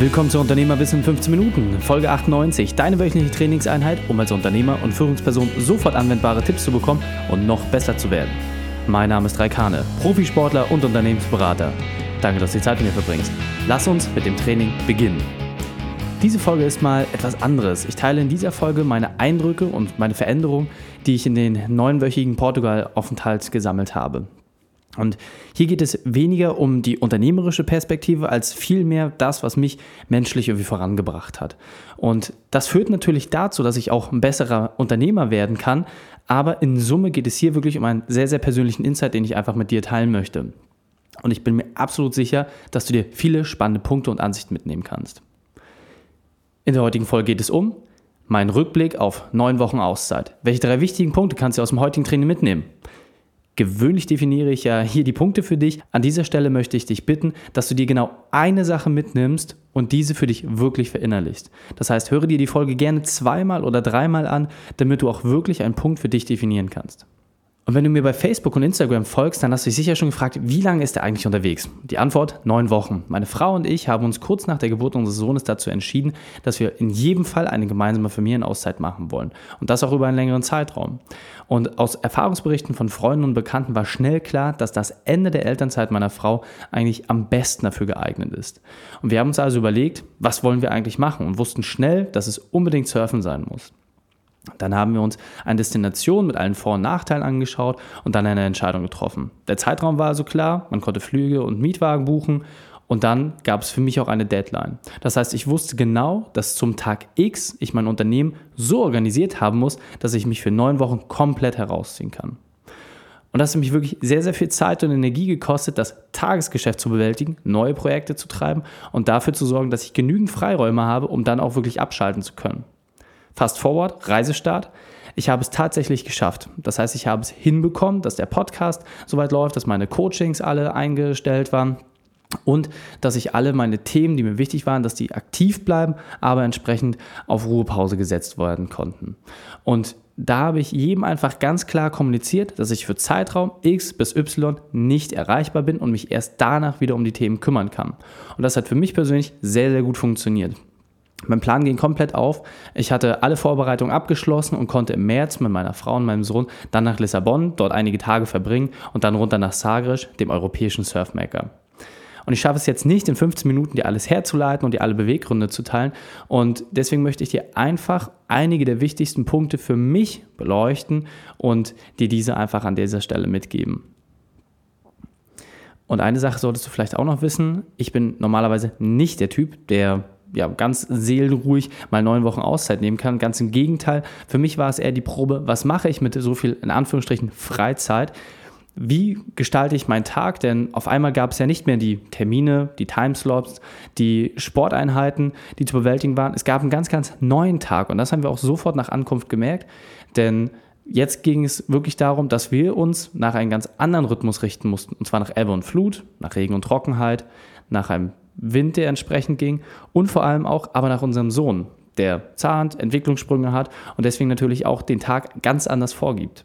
Willkommen zu Unternehmerwissen in 15 Minuten, Folge 98, deine wöchentliche Trainingseinheit, um als Unternehmer und Führungsperson sofort anwendbare Tipps zu bekommen und noch besser zu werden. Mein Name ist Raikane, Profisportler und Unternehmensberater. Danke, dass du die Zeit mit mir verbringst. Lass uns mit dem Training beginnen. Diese Folge ist mal etwas anderes. Ich teile in dieser Folge meine Eindrücke und meine Veränderungen, die ich in den neunwöchigen Portugal-Aufenthalt gesammelt habe. Und hier geht es weniger um die unternehmerische Perspektive als vielmehr das, was mich menschlich irgendwie vorangebracht hat. Und das führt natürlich dazu, dass ich auch ein besserer Unternehmer werden kann. Aber in Summe geht es hier wirklich um einen sehr, sehr persönlichen Insight, den ich einfach mit dir teilen möchte. Und ich bin mir absolut sicher, dass du dir viele spannende Punkte und Ansichten mitnehmen kannst. In der heutigen Folge geht es um meinen Rückblick auf neun Wochen Auszeit. Welche drei wichtigen Punkte kannst du aus dem heutigen Training mitnehmen? Gewöhnlich definiere ich ja hier die Punkte für dich. An dieser Stelle möchte ich dich bitten, dass du dir genau eine Sache mitnimmst und diese für dich wirklich verinnerlichst. Das heißt, höre dir die Folge gerne zweimal oder dreimal an, damit du auch wirklich einen Punkt für dich definieren kannst. Und wenn du mir bei Facebook und Instagram folgst, dann hast du dich sicher schon gefragt, wie lange ist er eigentlich unterwegs? Die Antwort, neun Wochen. Meine Frau und ich haben uns kurz nach der Geburt unseres Sohnes dazu entschieden, dass wir in jedem Fall eine gemeinsame Familienauszeit machen wollen. Und das auch über einen längeren Zeitraum. Und aus Erfahrungsberichten von Freunden und Bekannten war schnell klar, dass das Ende der Elternzeit meiner Frau eigentlich am besten dafür geeignet ist. Und wir haben uns also überlegt, was wollen wir eigentlich machen und wussten schnell, dass es unbedingt Surfen sein muss. Dann haben wir uns eine Destination mit allen Vor- und Nachteilen angeschaut und dann eine Entscheidung getroffen. Der Zeitraum war also klar, man konnte Flüge und Mietwagen buchen und dann gab es für mich auch eine Deadline. Das heißt, ich wusste genau, dass zum Tag X ich mein Unternehmen so organisiert haben muss, dass ich mich für neun Wochen komplett herausziehen kann. Und das hat mich wirklich sehr, sehr viel Zeit und Energie gekostet, das Tagesgeschäft zu bewältigen, neue Projekte zu treiben und dafür zu sorgen, dass ich genügend Freiräume habe, um dann auch wirklich abschalten zu können. Fast Forward, Reisestart. Ich habe es tatsächlich geschafft. Das heißt, ich habe es hinbekommen, dass der Podcast soweit läuft, dass meine Coachings alle eingestellt waren und dass ich alle meine Themen, die mir wichtig waren, dass die aktiv bleiben, aber entsprechend auf Ruhepause gesetzt werden konnten. Und da habe ich jedem einfach ganz klar kommuniziert, dass ich für Zeitraum X bis Y nicht erreichbar bin und mich erst danach wieder um die Themen kümmern kann. Und das hat für mich persönlich sehr, sehr gut funktioniert. Mein Plan ging komplett auf. Ich hatte alle Vorbereitungen abgeschlossen und konnte im März mit meiner Frau und meinem Sohn dann nach Lissabon, dort einige Tage verbringen und dann runter nach Sagres, dem europäischen Surfmaker. Und ich schaffe es jetzt nicht, in 15 Minuten dir alles herzuleiten und dir alle Beweggründe zu teilen. Und deswegen möchte ich dir einfach einige der wichtigsten Punkte für mich beleuchten und dir diese einfach an dieser Stelle mitgeben. Und eine Sache solltest du vielleicht auch noch wissen. Ich bin normalerweise nicht der Typ, der ja, ganz seelenruhig mal neun Wochen Auszeit nehmen kann. Ganz im Gegenteil, für mich war es eher die Probe, was mache ich mit so viel in Anführungsstrichen Freizeit? Wie gestalte ich meinen Tag? Denn auf einmal gab es ja nicht mehr die Termine, die Timeslots, die Sporteinheiten, die zu bewältigen waren. Es gab einen ganz, ganz neuen Tag und das haben wir auch sofort nach Ankunft gemerkt, denn jetzt ging es wirklich darum, dass wir uns nach einem ganz anderen Rhythmus richten mussten. Und zwar nach Ebbe und Flut, nach Regen und Trockenheit, nach einem Wind, der entsprechend ging und vor allem auch aber nach unserem Sohn, der zahnt, Entwicklungssprünge hat und deswegen natürlich auch den Tag ganz anders vorgibt.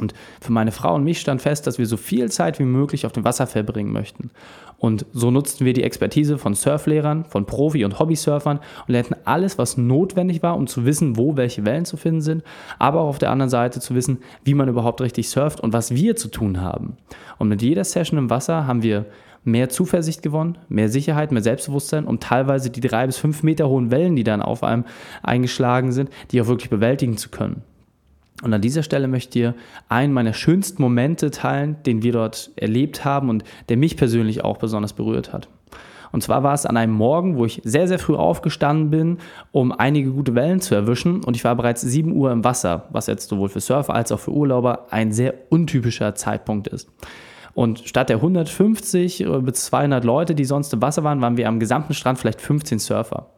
Und für meine Frau und mich stand fest, dass wir so viel Zeit wie möglich auf dem Wasser verbringen möchten. Und so nutzten wir die Expertise von Surflehrern, von Profi- und Hobbysurfern und lernten alles, was notwendig war, um zu wissen, wo welche Wellen zu finden sind, aber auch auf der anderen Seite zu wissen, wie man überhaupt richtig surft und was wir zu tun haben. Und mit jeder Session im Wasser haben wir mehr Zuversicht gewonnen, mehr Sicherheit, mehr Selbstbewusstsein, um teilweise die drei bis fünf Meter hohen Wellen, die dann auf einem eingeschlagen sind, die auch wirklich bewältigen zu können. Und an dieser Stelle möchte ich dir einen meiner schönsten Momente teilen, den wir dort erlebt haben und der mich persönlich auch besonders berührt hat. Und zwar war es an einem Morgen, wo ich sehr, sehr früh aufgestanden bin, um einige gute Wellen zu erwischen. Und ich war bereits 7 Uhr im Wasser, was jetzt sowohl für Surfer als auch für Urlauber ein sehr untypischer Zeitpunkt ist. Und statt der 150 bis 200 Leute, die sonst im Wasser waren, waren wir am gesamten Strand vielleicht 15 Surfer.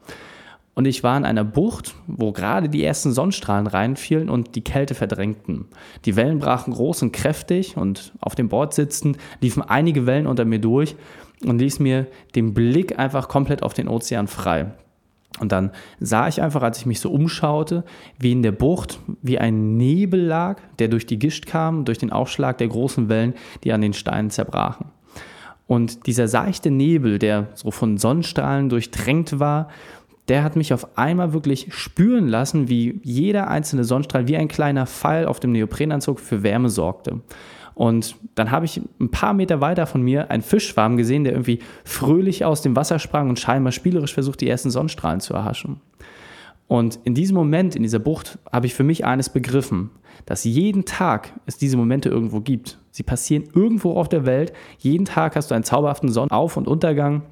Und ich war in einer Bucht, wo gerade die ersten Sonnenstrahlen reinfielen und die Kälte verdrängten. Die Wellen brachen groß und kräftig und auf dem Board sitzend liefen einige Wellen unter mir durch und ließ mir den Blick einfach komplett auf den Ozean frei. Und dann sah ich einfach, als ich mich so umschaute, wie in der Bucht wie ein Nebel lag, der durch die Gischt kam, durch den Aufschlag der großen Wellen, die an den Steinen zerbrachen. Und dieser seichte Nebel, der so von Sonnenstrahlen durchtränkt war, der hat mich auf einmal wirklich spüren lassen, wie jeder einzelne Sonnenstrahl wie ein kleiner Pfeil auf dem Neoprenanzug für Wärme sorgte. Und dann habe ich ein paar Meter weiter von mir einen Fischschwarm gesehen, der irgendwie fröhlich aus dem Wasser sprang und scheinbar spielerisch versucht, die ersten Sonnenstrahlen zu erhaschen. Und in diesem Moment, in dieser Bucht, habe ich für mich eines begriffen, dass jeden Tag es diese Momente irgendwo gibt. Sie passieren irgendwo auf der Welt. Jeden Tag hast du einen zauberhaften Sonnenauf- und Untergang.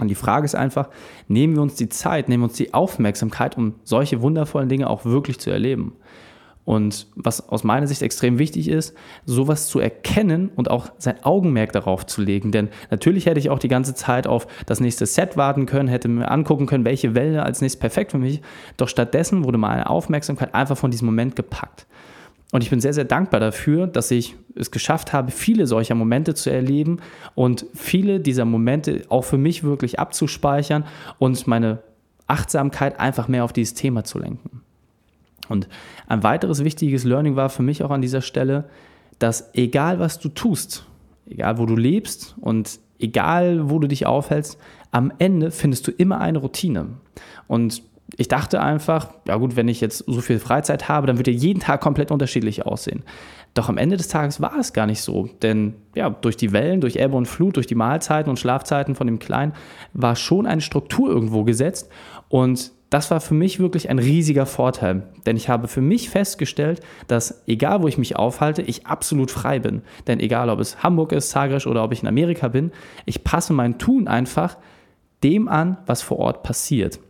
Und die Frage ist einfach, nehmen wir uns die Zeit, nehmen wir uns die Aufmerksamkeit, um solche wundervollen Dinge auch wirklich zu erleben. Und was aus meiner Sicht extrem wichtig ist, sowas zu erkennen und auch sein Augenmerk darauf zu legen. Denn natürlich hätte ich auch die ganze Zeit auf das nächste Set warten können, hätte mir angucken können, welche Welle als nächstes perfekt für mich. Doch stattdessen wurde meine Aufmerksamkeit einfach von diesem Moment gepackt. Und ich bin sehr, sehr dankbar dafür, dass ich es geschafft habe, viele solcher Momente zu erleben und viele dieser Momente auch für mich wirklich abzuspeichern und meine Achtsamkeit einfach mehr auf dieses Thema zu lenken. Und ein weiteres wichtiges Learning war für mich auch an dieser Stelle, dass egal was du tust, egal wo du lebst und egal wo du dich aufhältst, am Ende findest du immer eine Routine. Und ich dachte einfach, ja gut, wenn ich jetzt so viel Freizeit habe, dann wird ja jeden Tag komplett unterschiedlich aussehen. Doch am Ende des Tages war es gar nicht so, denn ja, durch die Wellen, durch Ebbe und Flut, durch die Mahlzeiten und Schlafzeiten von dem Kleinen war schon eine Struktur irgendwo gesetzt und das war für mich wirklich ein riesiger Vorteil, denn ich habe für mich festgestellt, dass egal wo ich mich aufhalte, ich absolut frei bin. Denn egal ob es Hamburg ist, Zagreb oder ob ich in Amerika bin, ich passe mein Tun einfach dem an, was vor Ort passiert.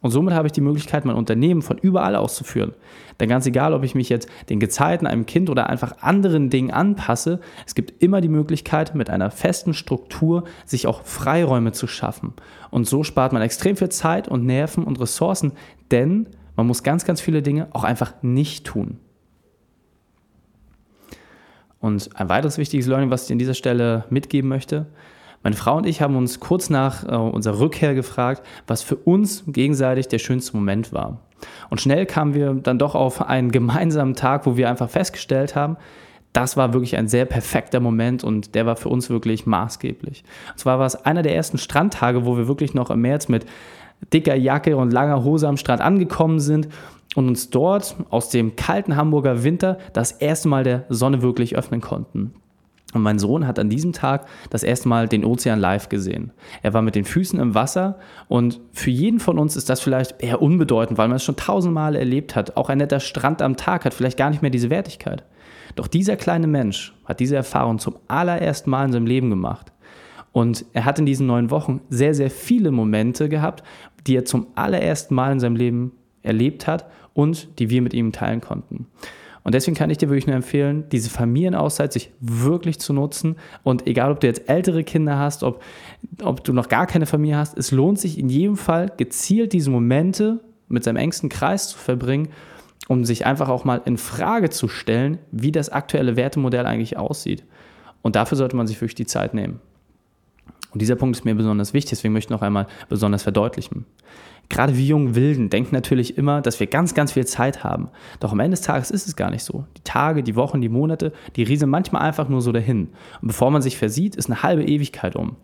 Und somit habe ich die Möglichkeit, mein Unternehmen von überall auszuführen. Denn ganz egal, ob ich mich jetzt den Gezeiten, einem Kind oder einfach anderen Dingen anpasse, es gibt immer die Möglichkeit, mit einer festen Struktur sich auch Freiräume zu schaffen. Und so spart man extrem viel Zeit und Nerven und Ressourcen, denn man muss ganz, ganz viele Dinge auch einfach nicht tun. Und ein weiteres wichtiges Learning, was ich an dieser Stelle mitgeben möchte, meine Frau und ich haben uns kurz nach äh, unserer Rückkehr gefragt, was für uns gegenseitig der schönste Moment war. Und schnell kamen wir dann doch auf einen gemeinsamen Tag, wo wir einfach festgestellt haben, das war wirklich ein sehr perfekter Moment und der war für uns wirklich maßgeblich. Und zwar war es einer der ersten Strandtage, wo wir wirklich noch im März mit dicker Jacke und langer Hose am Strand angekommen sind und uns dort aus dem kalten Hamburger Winter das erste Mal der Sonne wirklich öffnen konnten. Und mein Sohn hat an diesem Tag das erste Mal den Ozean live gesehen. Er war mit den Füßen im Wasser und für jeden von uns ist das vielleicht eher unbedeutend, weil man es schon tausendmal erlebt hat. Auch ein netter Strand am Tag hat vielleicht gar nicht mehr diese Wertigkeit. Doch dieser kleine Mensch hat diese Erfahrung zum allerersten Mal in seinem Leben gemacht. Und er hat in diesen neun Wochen sehr, sehr viele Momente gehabt, die er zum allerersten Mal in seinem Leben erlebt hat und die wir mit ihm teilen konnten. Und deswegen kann ich dir wirklich nur empfehlen, diese Familienauszeit sich wirklich zu nutzen. Und egal, ob du jetzt ältere Kinder hast, ob, ob du noch gar keine Familie hast, es lohnt sich in jedem Fall gezielt diese Momente mit seinem engsten Kreis zu verbringen, um sich einfach auch mal in Frage zu stellen, wie das aktuelle Wertemodell eigentlich aussieht. Und dafür sollte man sich wirklich die Zeit nehmen. Und dieser Punkt ist mir besonders wichtig, deswegen möchte ich noch einmal besonders verdeutlichen. Gerade wir jungen Wilden denken natürlich immer, dass wir ganz, ganz viel Zeit haben. Doch am Ende des Tages ist es gar nicht so. Die Tage, die Wochen, die Monate, die rieseln manchmal einfach nur so dahin. Und bevor man sich versieht, ist eine halbe Ewigkeit um.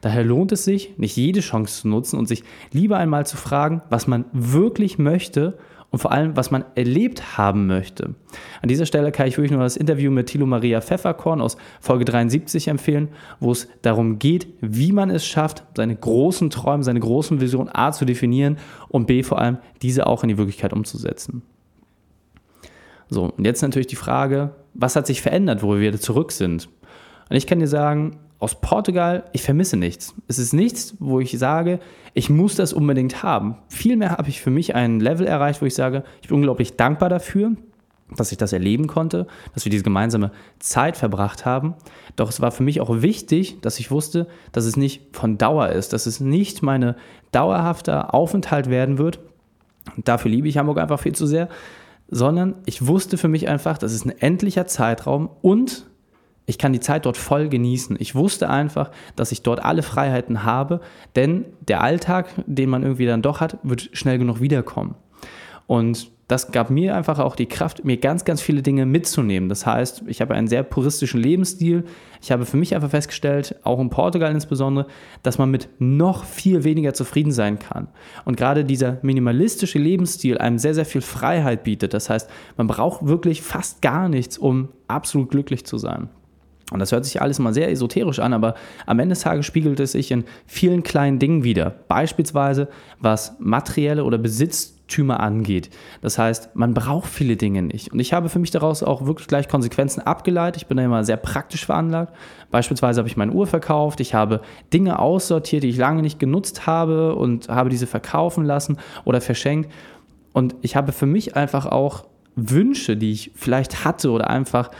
Daher lohnt es sich, nicht jede Chance zu nutzen und sich lieber einmal zu fragen, was man wirklich möchte und vor allem, was man erlebt haben möchte. An dieser Stelle kann ich wirklich nur das Interview mit Thilo Maria Pfefferkorn aus Folge 73 empfehlen, wo es darum geht, wie man es schafft, seine großen Träume, seine großen Visionen A zu definieren und B vor allem diese auch in die Wirklichkeit umzusetzen. So, und jetzt natürlich die Frage, was hat sich verändert, wo wir wieder zurück sind? Und ich kann dir sagen, aus Portugal, ich vermisse nichts. Es ist nichts, wo ich sage, ich muss das unbedingt haben. Vielmehr habe ich für mich ein Level erreicht, wo ich sage, ich bin unglaublich dankbar dafür, dass ich das erleben konnte, dass wir diese gemeinsame Zeit verbracht haben. Doch es war für mich auch wichtig, dass ich wusste, dass es nicht von Dauer ist, dass es nicht meine dauerhafter Aufenthalt werden wird. Dafür liebe ich Hamburg einfach viel zu sehr, sondern ich wusste für mich einfach, das ist ein endlicher Zeitraum und ich kann die Zeit dort voll genießen. Ich wusste einfach, dass ich dort alle Freiheiten habe, denn der Alltag, den man irgendwie dann doch hat, wird schnell genug wiederkommen. Und das gab mir einfach auch die Kraft, mir ganz, ganz viele Dinge mitzunehmen. Das heißt, ich habe einen sehr puristischen Lebensstil. Ich habe für mich einfach festgestellt, auch in Portugal insbesondere, dass man mit noch viel weniger zufrieden sein kann. Und gerade dieser minimalistische Lebensstil einem sehr, sehr viel Freiheit bietet. Das heißt, man braucht wirklich fast gar nichts, um absolut glücklich zu sein. Und das hört sich alles mal sehr esoterisch an, aber am Ende des Tages spiegelt es sich in vielen kleinen Dingen wieder. Beispielsweise, was materielle oder Besitztümer angeht. Das heißt, man braucht viele Dinge nicht. Und ich habe für mich daraus auch wirklich gleich Konsequenzen abgeleitet. Ich bin da immer sehr praktisch veranlagt. Beispielsweise habe ich meine Uhr verkauft. Ich habe Dinge aussortiert, die ich lange nicht genutzt habe und habe diese verkaufen lassen oder verschenkt. Und ich habe für mich einfach auch Wünsche, die ich vielleicht hatte oder einfach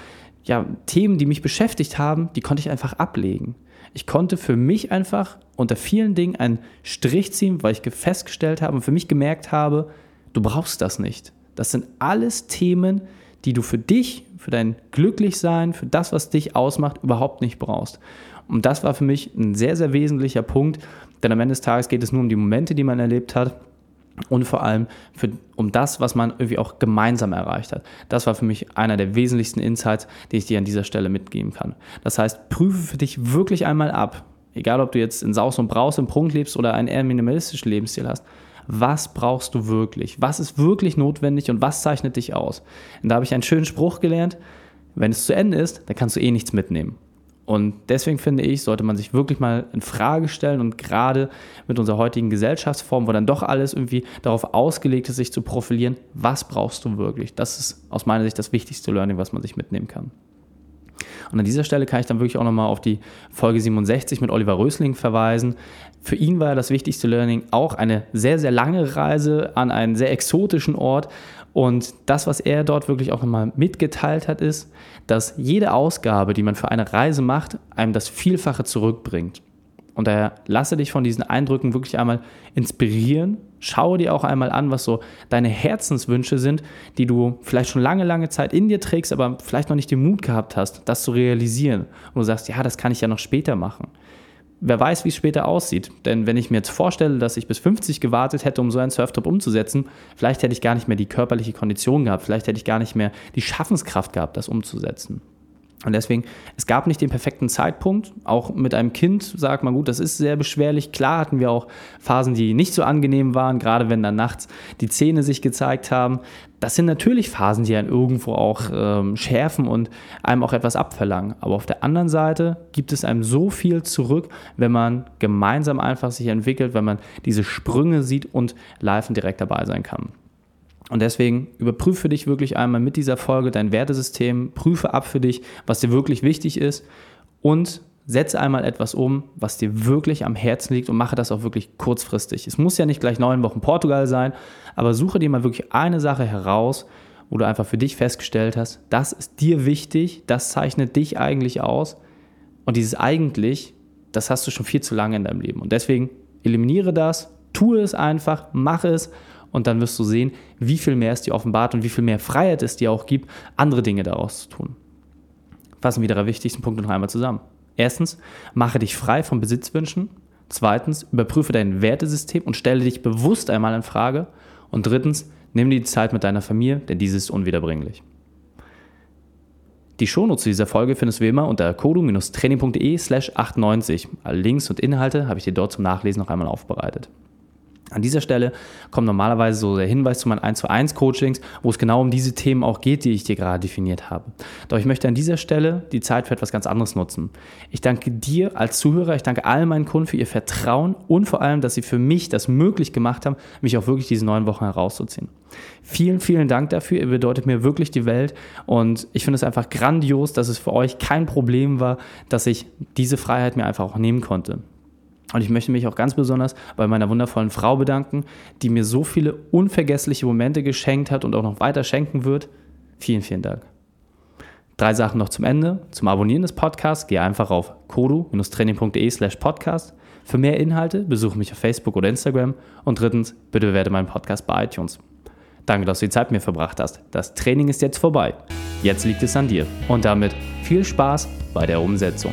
ja, Themen, die mich beschäftigt haben, die konnte ich einfach ablegen. Ich konnte für mich einfach unter vielen Dingen einen Strich ziehen, weil ich festgestellt habe und für mich gemerkt habe, du brauchst das nicht. Das sind alles Themen, die du für dich, für dein Glücklichsein, für das, was dich ausmacht, überhaupt nicht brauchst. Und das war für mich ein sehr, sehr wesentlicher Punkt, denn am Ende des Tages geht es nur um die Momente, die man erlebt hat und vor allem für, um das, was man irgendwie auch gemeinsam erreicht hat. Das war für mich einer der wesentlichsten Insights, die ich dir an dieser Stelle mitgeben kann. Das heißt, prüfe für dich wirklich einmal ab, egal ob du jetzt in Saus und Braus im Prunk lebst oder einen eher minimalistischen Lebensstil hast, was brauchst du wirklich? Was ist wirklich notwendig und was zeichnet dich aus? Und da habe ich einen schönen Spruch gelernt, wenn es zu Ende ist, dann kannst du eh nichts mitnehmen. Und deswegen finde ich, sollte man sich wirklich mal in Frage stellen und gerade mit unserer heutigen Gesellschaftsform, wo dann doch alles irgendwie darauf ausgelegt ist, sich zu profilieren, was brauchst du wirklich? Das ist aus meiner Sicht das wichtigste Learning, was man sich mitnehmen kann. Und an dieser Stelle kann ich dann wirklich auch nochmal auf die Folge 67 mit Oliver Rösling verweisen. Für ihn war das wichtigste Learning auch eine sehr, sehr lange Reise an einen sehr exotischen Ort. Und das, was er dort wirklich auch nochmal mitgeteilt hat, ist, dass jede Ausgabe, die man für eine Reise macht, einem das Vielfache zurückbringt. Und daher lasse dich von diesen Eindrücken wirklich einmal inspirieren. Schaue dir auch einmal an, was so deine Herzenswünsche sind, die du vielleicht schon lange, lange Zeit in dir trägst, aber vielleicht noch nicht den Mut gehabt hast, das zu realisieren. Und du sagst, ja, das kann ich ja noch später machen wer weiß, wie es später aussieht. Denn wenn ich mir jetzt vorstelle, dass ich bis 50 gewartet hätte, um so einen Surftop umzusetzen, vielleicht hätte ich gar nicht mehr die körperliche Kondition gehabt, vielleicht hätte ich gar nicht mehr die Schaffenskraft gehabt, das umzusetzen. Und deswegen, es gab nicht den perfekten Zeitpunkt. Auch mit einem Kind sagt man, gut, das ist sehr beschwerlich. Klar hatten wir auch Phasen, die nicht so angenehm waren, gerade wenn dann nachts die Zähne sich gezeigt haben. Das sind natürlich Phasen, die einen irgendwo auch ähm, schärfen und einem auch etwas abverlangen. Aber auf der anderen Seite gibt es einem so viel zurück, wenn man gemeinsam einfach sich entwickelt, wenn man diese Sprünge sieht und live und direkt dabei sein kann. Und deswegen überprüfe dich wirklich einmal mit dieser Folge dein Wertesystem, prüfe ab für dich, was dir wirklich wichtig ist und setze einmal etwas um, was dir wirklich am Herzen liegt und mache das auch wirklich kurzfristig. Es muss ja nicht gleich neun Wochen Portugal sein, aber suche dir mal wirklich eine Sache heraus, wo du einfach für dich festgestellt hast, das ist dir wichtig, das zeichnet dich eigentlich aus und dieses eigentlich, das hast du schon viel zu lange in deinem Leben. Und deswegen eliminiere das, tue es einfach, mache es und dann wirst du sehen, wie viel mehr es dir offenbart und wie viel mehr Freiheit es dir auch gibt, andere Dinge daraus zu tun. Fassen wir die drei wichtigsten Punkte noch einmal zusammen. Erstens, mache dich frei von Besitzwünschen. Zweitens, überprüfe dein Wertesystem und stelle dich bewusst einmal in Frage. Und drittens, nimm dir die Zeit mit deiner Familie, denn diese ist unwiederbringlich. Die Shownotes zu dieser Folge findest du wie immer unter kodu-training.de slash 98. Alle Links und Inhalte habe ich dir dort zum Nachlesen noch einmal aufbereitet. An dieser Stelle kommt normalerweise so der Hinweis zu meinen 1 zu 1 Coachings, wo es genau um diese Themen auch geht, die ich dir gerade definiert habe. Doch ich möchte an dieser Stelle die Zeit für etwas ganz anderes nutzen. Ich danke dir als Zuhörer, ich danke all meinen Kunden für ihr Vertrauen und vor allem, dass sie für mich das möglich gemacht haben, mich auch wirklich diese neun Wochen herauszuziehen. Vielen, vielen Dank dafür. Ihr bedeutet mir wirklich die Welt und ich finde es einfach grandios, dass es für euch kein Problem war, dass ich diese Freiheit mir einfach auch nehmen konnte. Und ich möchte mich auch ganz besonders bei meiner wundervollen Frau bedanken, die mir so viele unvergessliche Momente geschenkt hat und auch noch weiter schenken wird. Vielen, vielen Dank. Drei Sachen noch zum Ende. Zum Abonnieren des Podcasts gehe einfach auf kodu-training.de slash podcast. Für mehr Inhalte besuche mich auf Facebook oder Instagram. Und drittens, bitte bewerte meinen Podcast bei iTunes. Danke, dass du die Zeit mit mir verbracht hast. Das Training ist jetzt vorbei. Jetzt liegt es an dir. Und damit viel Spaß bei der Umsetzung.